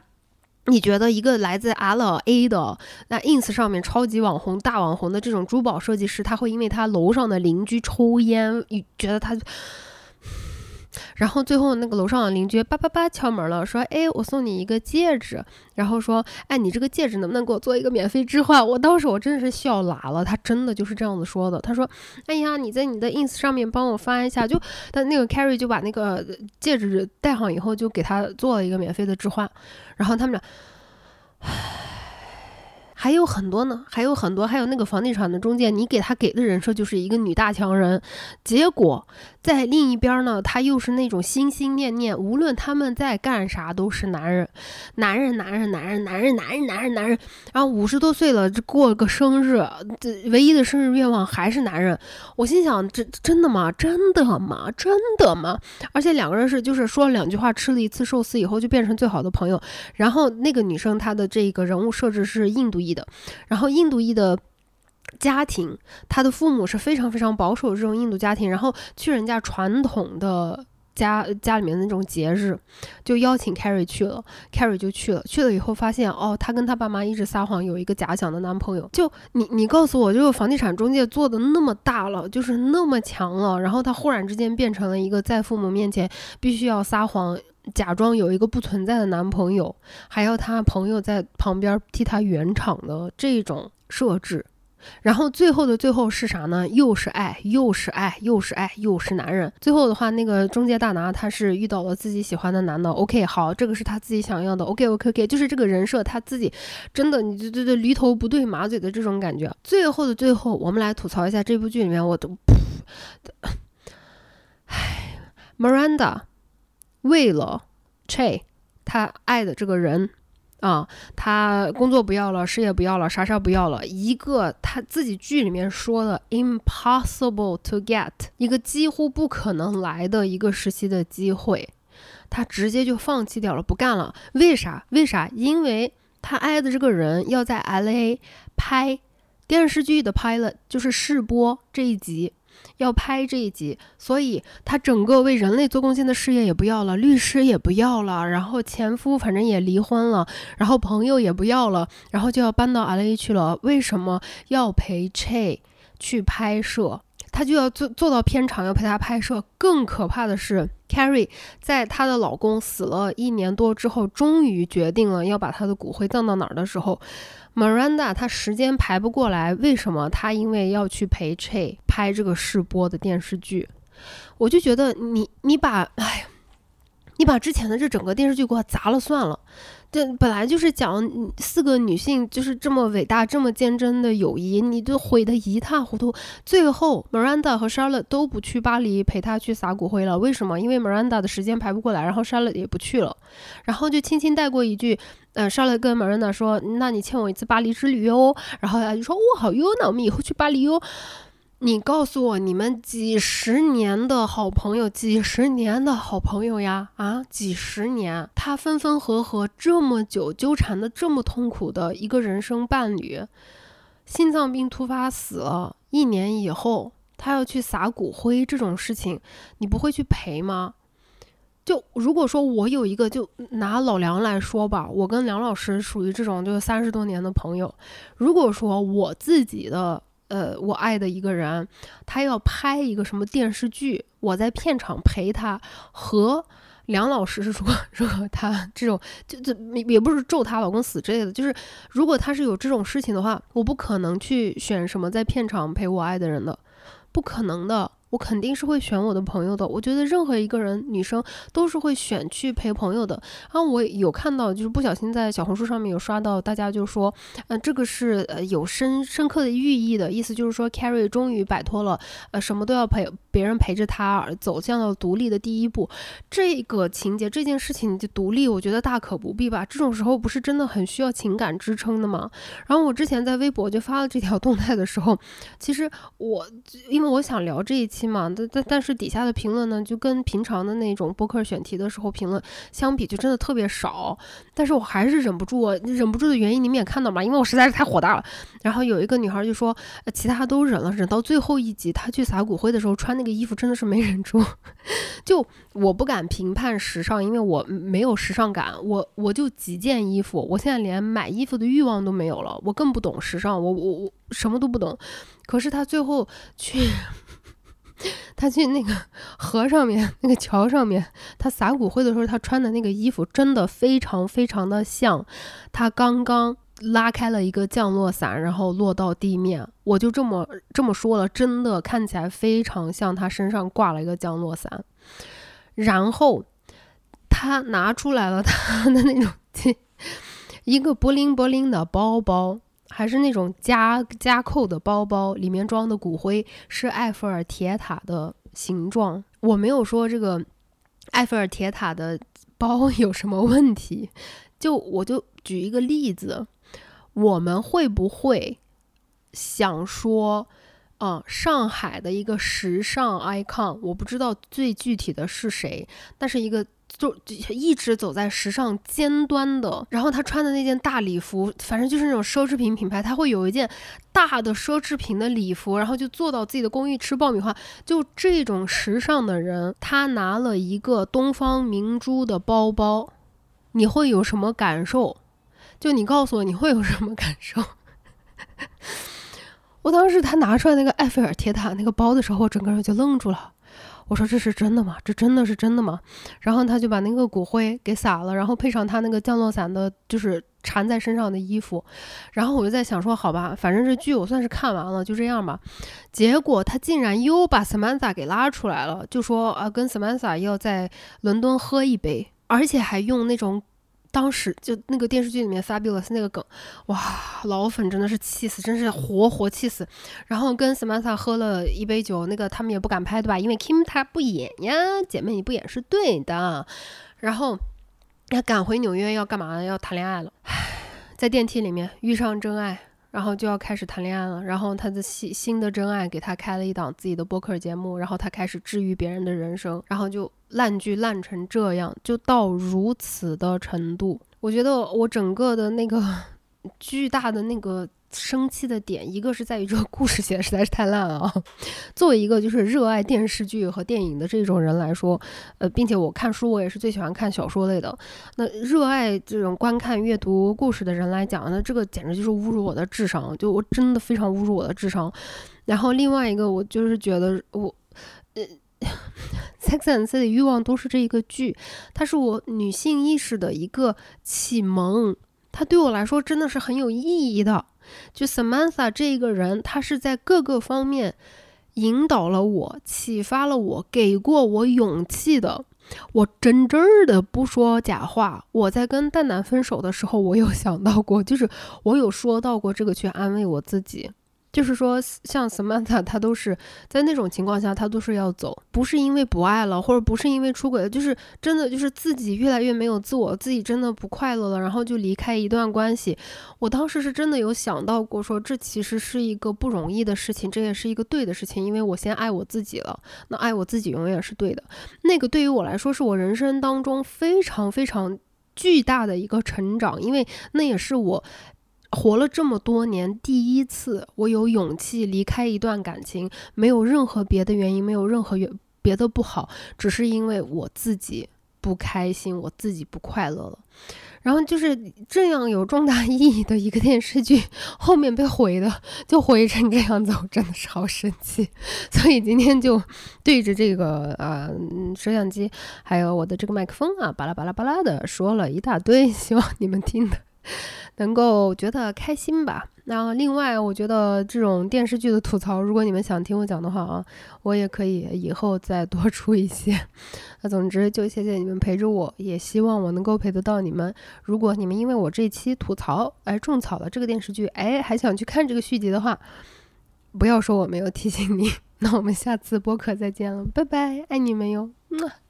你觉得一个来自 L A 的那 ins 上面超级网红、大网红的这种珠宝设计师，他会因为他楼上的邻居抽烟，你觉得他？然后最后那个楼上的邻居叭叭叭敲门了，说：“哎，我送你一个戒指。”然后说：“哎，你这个戒指能不能给我做一个免费置换？”我当时我真的是笑喇了，他真的就是这样子说的。他说：“哎呀，你在你的 ins 上面帮我发一下。”就但那个 Carrie 就把那个戒指戴上以后，就给他做了一个免费的置换。然后他们俩，唉。还有很多呢，还有很多，还有那个房地产的中介，你给他给的人设就是一个女大强人，结果在另一边呢，他又是那种心心念念，无论他们在干啥都是男人，男人，男人，男人，男人，男人，男人，男人。然后五十多岁了，这过个生日，这唯一的生日愿望还是男人。我心想，这真的吗？真的吗？真的吗？而且两个人是就是说了两句话，吃了一次寿司以后就变成最好的朋友。然后那个女生她的这个人物设置是印度裔。的，然后印度裔的家庭，他的父母是非常非常保守这种印度家庭，然后去人家传统的家家里面的那种节日，就邀请 Carrie 去了，Carrie 就去了。去了以后发现，哦，她跟她爸妈一直撒谎，有一个假想的男朋友。就你你告诉我，就是房地产中介做的那么大了，就是那么强了，然后他忽然之间变成了一个在父母面前必须要撒谎，假装有一个不存在的男朋友，还要他朋友在旁边替他圆场的这种设置。然后最后的最后是啥呢？又是爱，又是爱，又是爱，又是男人。最后的话，那个中介大拿他是遇到了自己喜欢的男的。OK，好，这个是他自己想要的。OK，OK，OK，就是这个人设他自己真的，你就对对，驴头不对马嘴的这种感觉。最后的最后，我们来吐槽一下这部剧里面，我都，唉，Miranda 为了 Che 他爱的这个人。啊，他工作不要了，事业不要了，啥啥不要了，一个他自己剧里面说的 impossible to get，一个几乎不可能来的一个实习的机会，他直接就放弃掉了，不干了。为啥？为啥？因为他爱的这个人要在 LA 拍电视剧的拍了，就是试播这一集。要拍这一集，所以他整个为人类做贡献的事业也不要了，律师也不要了，然后前夫反正也离婚了，然后朋友也不要了，然后就要搬到 LA 去了。为什么要陪 Che 去拍摄？他就要做做到片场，要陪他拍摄。更可怕的是，Carrie 在她的老公死了一年多之后，终于决定了要把他的骨灰葬到哪儿的时候。Miranda，她时间排不过来，为什么？她因为要去陪 Che 拍这个试播的电视剧，我就觉得你你把哎，你把之前的这整个电视剧给我砸了算了。这本来就是讲四个女性就是这么伟大、这么坚贞的友谊，你都毁得一塌糊涂。最后，Miranda 和 Charlotte 都不去巴黎陪她去撒骨灰了。为什么？因为 Miranda 的时间排不过来，然后 Charlotte 也不去了，然后就轻轻带过一句，呃，Charlotte 跟 Miranda 说：“那你欠我一次巴黎之旅哦。”然后他就说：“哦，好哟，那我们以后去巴黎哟。”你告诉我，你们几十年的好朋友，几十年的好朋友呀，啊，几十年，他分分合合这么久，纠缠的这么痛苦的一个人生伴侣，心脏病突发死了，一年以后，他要去撒骨灰这种事情，你不会去陪吗？就如果说我有一个，就拿老梁来说吧，我跟梁老师属于这种就三十多年的朋友，如果说我自己的。呃，我爱的一个人，他要拍一个什么电视剧，我在片场陪他。和梁老师是说，如果他这种就就也不是咒他老公死之类的，就是如果他是有这种事情的话，我不可能去选什么在片场陪我爱的人的，不可能的。我肯定是会选我的朋友的。我觉得任何一个人，女生都是会选去陪朋友的。然后我有看到，就是不小心在小红书上面有刷到，大家就说，嗯，这个是呃有深深刻的寓意的，意思就是说，Carrie 终于摆脱了呃什么都要陪别人陪着她，走向了独立的第一步。这个情节，这件事情就独立，我觉得大可不必吧。这种时候不是真的很需要情感支撑的吗？然后我之前在微博就发了这条动态的时候，其实我因为我想聊这一期。嘛，但但但是底下的评论呢，就跟平常的那种播客选题的时候评论相比，就真的特别少。但是我还是忍不住，忍不住的原因你们也看到嘛，因为我实在是太火大了。然后有一个女孩就说，其他都忍了，忍到最后一集，她去撒骨灰的时候穿那个衣服，真的是没忍住。就我不敢评判时尚，因为我没有时尚感，我我就几件衣服，我现在连买衣服的欲望都没有了，我更不懂时尚，我我我什么都不懂。可是她最后去。他去那个 河上面，那个桥上面，他撒骨灰的时候，他穿的那个衣服真的非常非常的像他刚刚拉开了一个降落伞，然后落到地面。我就这么这么说了，真的看起来非常像他身上挂了一个降落伞。然后他拿出来了他的那种 一个柏灵柏灵的包包。还是那种加加扣的包包，里面装的骨灰是埃菲尔铁塔的形状。我没有说这个埃菲尔铁塔的包有什么问题，就我就举一个例子，我们会不会想说，嗯，上海的一个时尚 icon，我不知道最具体的是谁，但是一个。就一直走在时尚尖端的。然后他穿的那件大礼服，反正就是那种奢侈品品牌，他会有一件大的奢侈品的礼服，然后就坐到自己的公寓吃爆米花。就这种时尚的人，他拿了一个东方明珠的包包，你会有什么感受？就你告诉我，你会有什么感受？我当时他拿出来那个埃菲尔铁塔那个包的时候，我整个人就愣住了。我说这是真的吗？这真的是真的吗？然后他就把那个骨灰给撒了，然后配上他那个降落伞的，就是缠在身上的衣服。然后我就在想说，好吧，反正这剧我算是看完了，就这样吧。结果他竟然又把 Samantha 给拉出来了，就说啊，跟 Samantha 要在伦敦喝一杯，而且还用那种。当时就那个电视剧里面 Fabulous 那个梗，哇，老粉真的是气死，真是活活气死。然后跟 Samantha 喝了一杯酒，那个他们也不敢拍，对吧？因为 Kim 他不演呀，姐妹你不演是对的。然后要赶回纽约要干嘛？要谈恋爱了。在电梯里面遇上真爱，然后就要开始谈恋爱了。然后他的新新的真爱给他开了一档自己的播客节目，然后他开始治愈别人的人生，然后就。烂剧烂成这样，就到如此的程度，我觉得我整个的那个 巨大的那个生气的点，一个是在于这个故事写的实在是太烂了啊。作为一个就是热爱电视剧和电影的这种人来说，呃，并且我看书我也是最喜欢看小说类的，那热爱这种观看阅读故事的人来讲，那这个简直就是侮辱我的智商，就我真的非常侮辱我的智商。然后另外一个，我就是觉得我，呃。Sex and City 欲望都是这一个剧，它是我女性意识的一个启蒙，他对我来说真的是很有意义的。就 Samantha 这一个人，他是在各个方面引导了我，启发了我，给过我勇气的。我真真儿的不说假话，我在跟蛋蛋分手的时候，我有想到过，就是我有说到过这个去安慰我自己。就是说，像 Samantha，她都是在那种情况下，她都是要走，不是因为不爱了，或者不是因为出轨了，就是真的就是自己越来越没有自我，自己真的不快乐了，然后就离开一段关系。我当时是真的有想到过，说这其实是一个不容易的事情，这也是一个对的事情，因为我先爱我自己了，那爱我自己永远是对的。那个对于我来说，是我人生当中非常非常巨大的一个成长，因为那也是我。活了这么多年，第一次我有勇气离开一段感情，没有任何别的原因，没有任何原别的不好，只是因为我自己不开心，我自己不快乐了。然后就是这样有重大 意义的一个电视剧，后面被毁的就毁成这样子，我真的是好生气。所以今天就对着这个啊摄像机，还有我的这个麦克风啊，巴拉巴拉巴拉的说了一大堆，希望你们听的。能够觉得开心吧。那另外，我觉得这种电视剧的吐槽，如果你们想听我讲的话啊，我也可以以后再多出一些。那总之，就谢谢你们陪着我，也希望我能够陪得到你们。如果你们因为我这期吐槽而种草了这个电视剧，哎，还想去看这个续集的话，不要说我没有提醒你。那我们下次播客再见了，拜拜，爱你们哟，么。